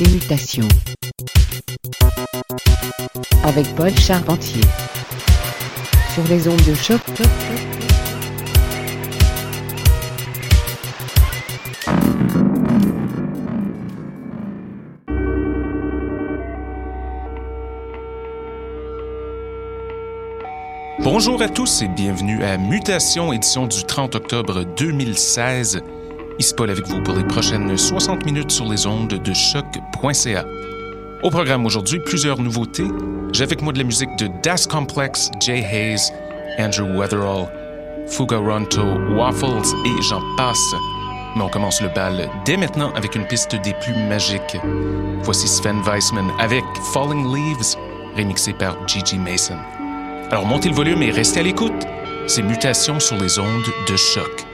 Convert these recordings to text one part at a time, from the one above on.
Mutation avec Paul Charpentier sur les ondes de choc. Bonjour à tous et bienvenue à Mutation, édition du 30 octobre 2016. Ici Paul avec vous pour les prochaines 60 minutes sur les ondes de choc.ca. Au programme aujourd'hui, plusieurs nouveautés. J'ai avec moi de la musique de Das Complex, Jay Hayes, Andrew Weatherall, Fugaronto, Waffles et j'en passe. Mais on commence le bal dès maintenant avec une piste des plus magiques. Voici Sven Weissman avec Falling Leaves, remixé par Gigi Mason. Alors montez le volume et restez à l'écoute. C'est Mutation sur les ondes de choc.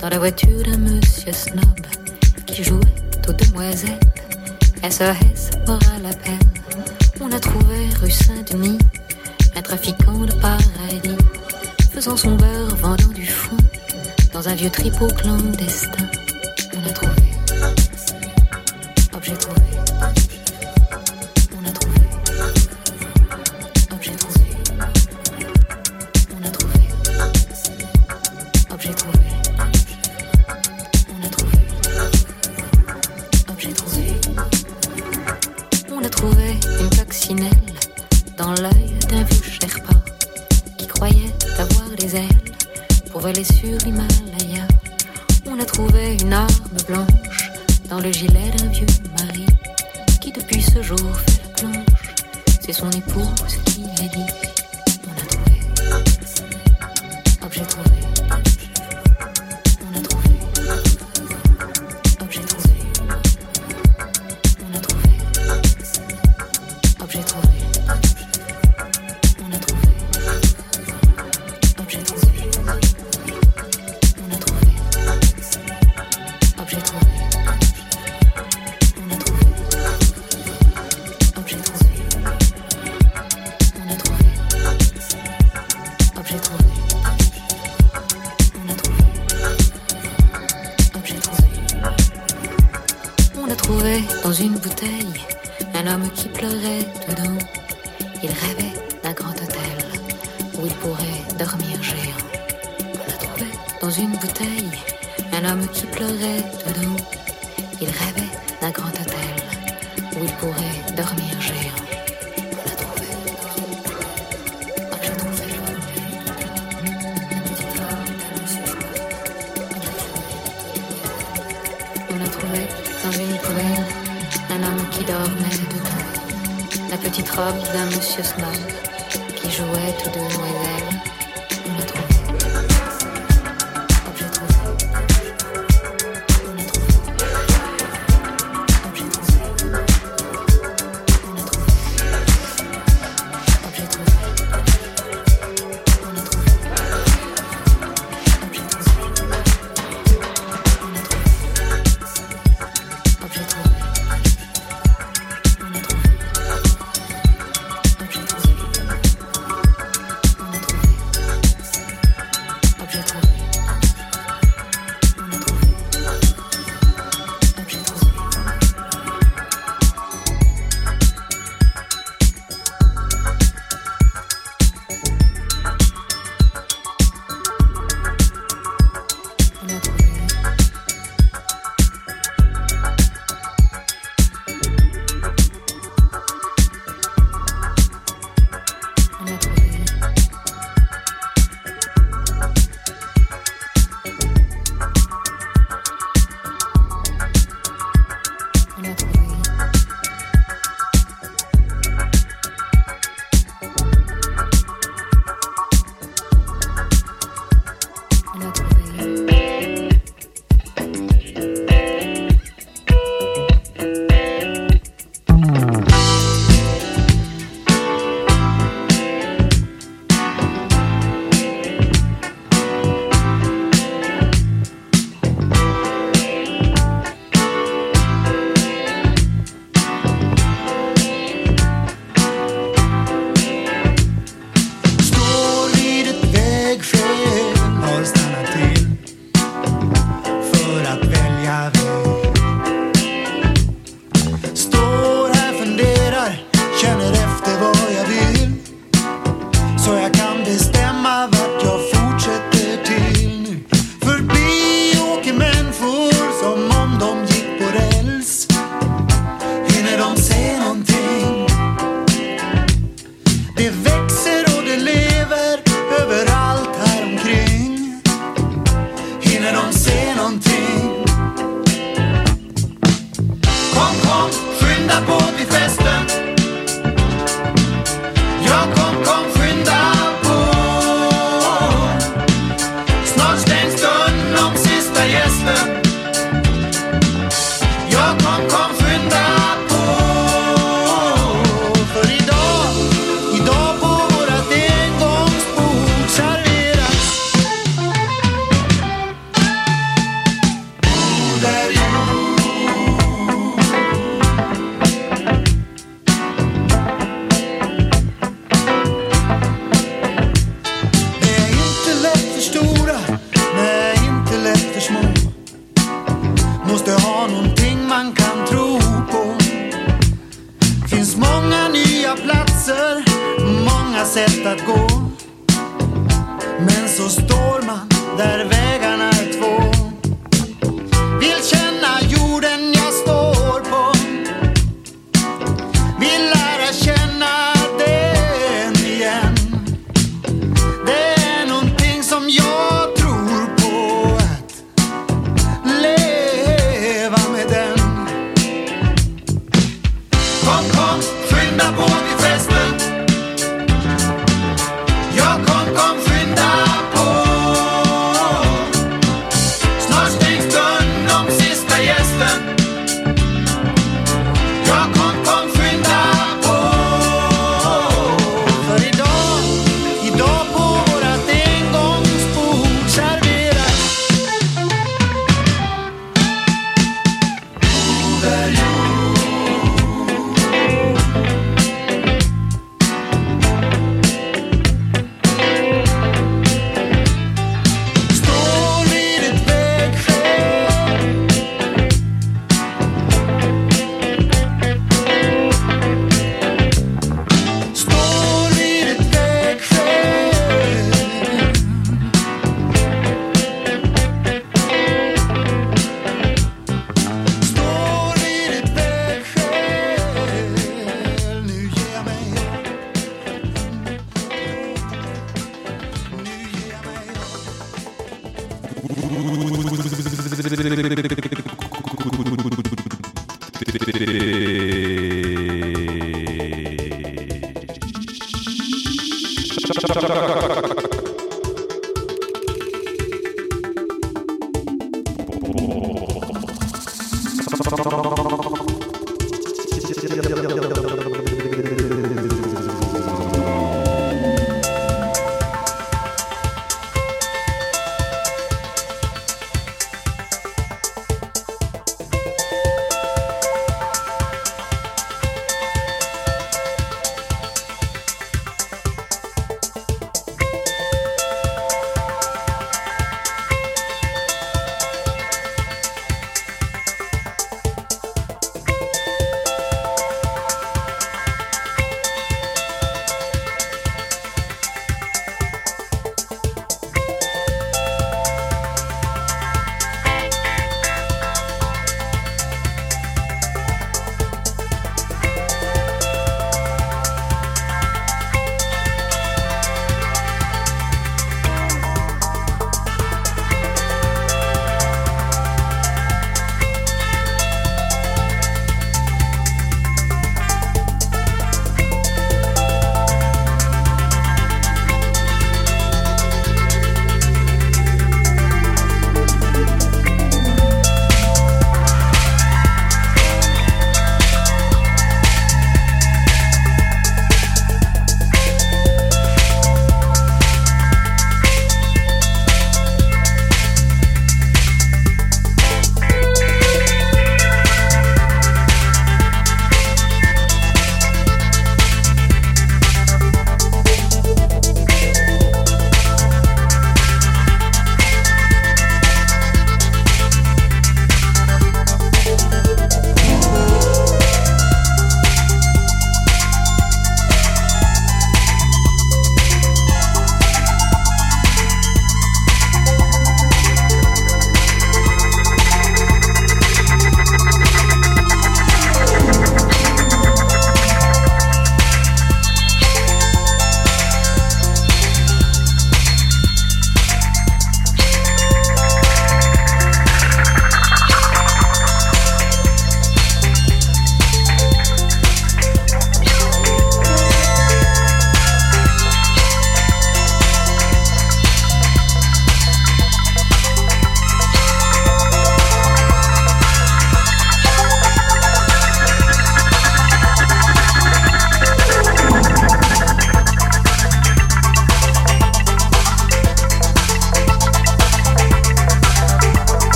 Dans la voiture d'un monsieur snob qui jouait aux demoiselles. SOS mort à la peine. On a trouvé rue Saint-Denis, un trafiquant de paradis, faisant son beurre, vendant du fond, dans un vieux tripot clandestin. dormir, j'ai dans une poubelle un homme qui dormait dedans, la petite robe d'un monsieur Snob qui jouait tous deux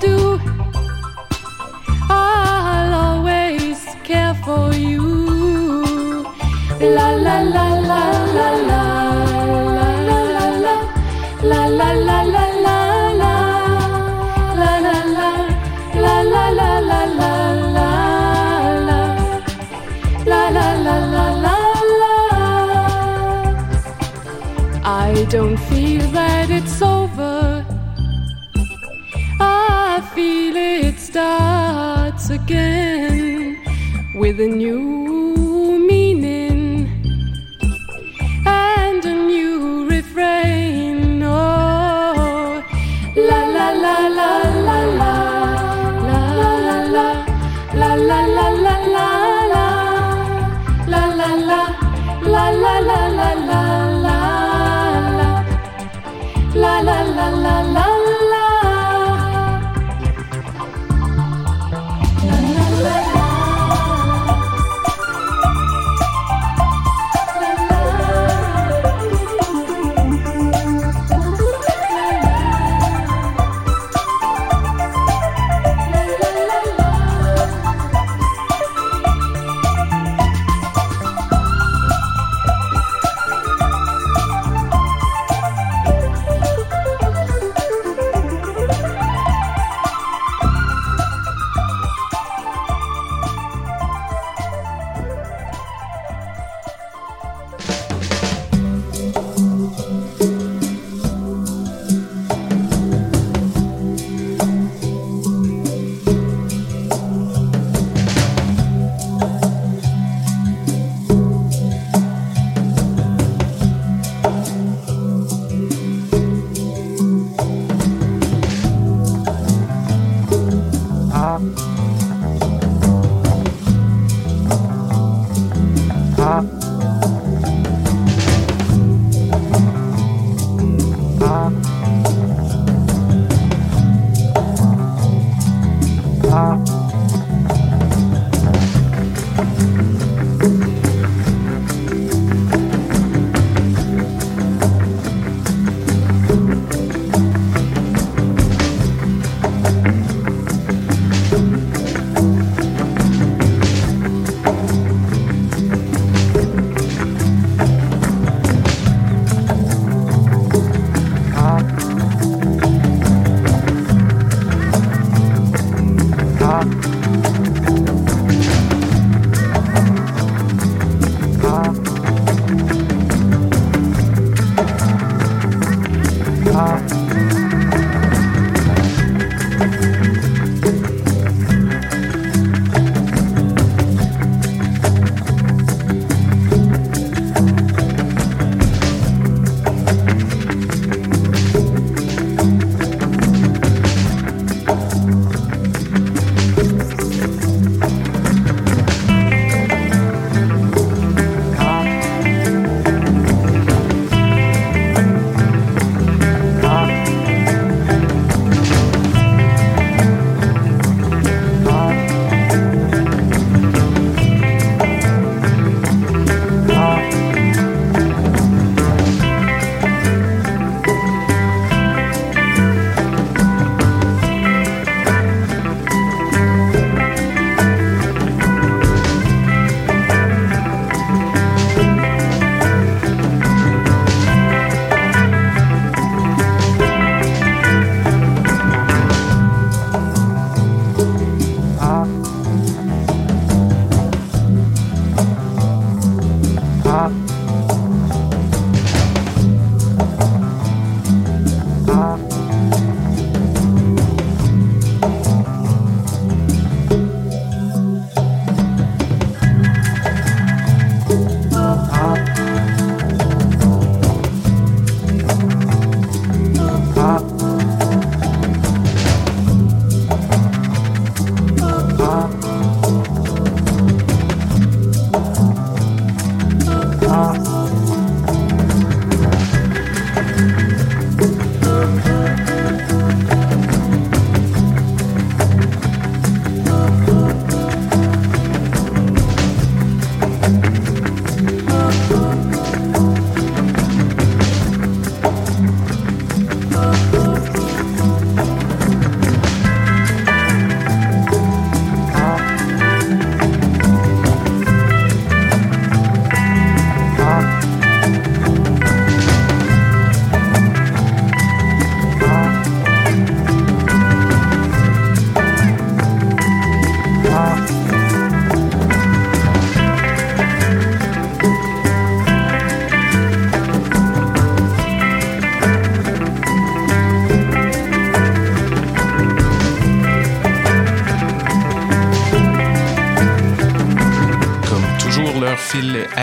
do, I'll always care for you. La la la la la la la la la la la la la la la. I don't feel that it's so again with a new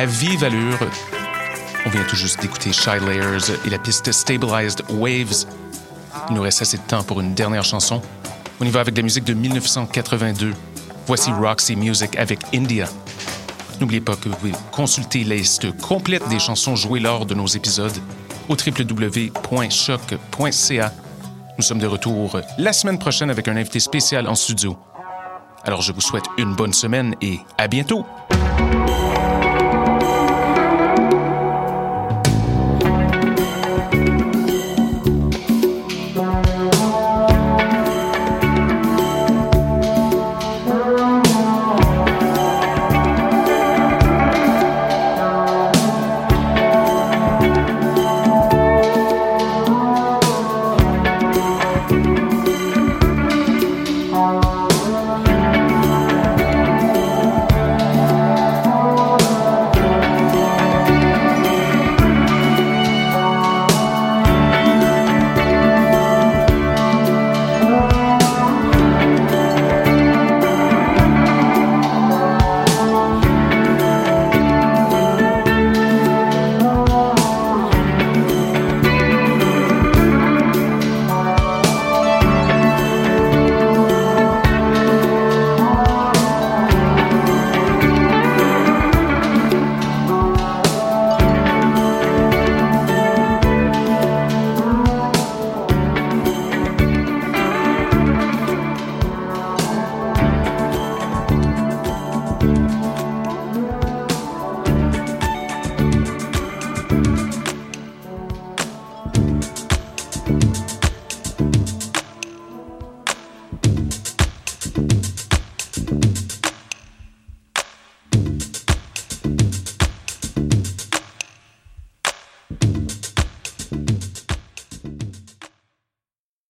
vive allure. On vient tout juste d'écouter Shy Layers et la piste Stabilized Waves. Il nous reste assez de temps pour une dernière chanson. On y va avec la musique de 1982. Voici Roxy Music avec India. N'oubliez pas que vous pouvez consulter la liste complète des chansons jouées lors de nos épisodes au www.choc.ca. Nous sommes de retour la semaine prochaine avec un invité spécial en studio. Alors je vous souhaite une bonne semaine et à bientôt.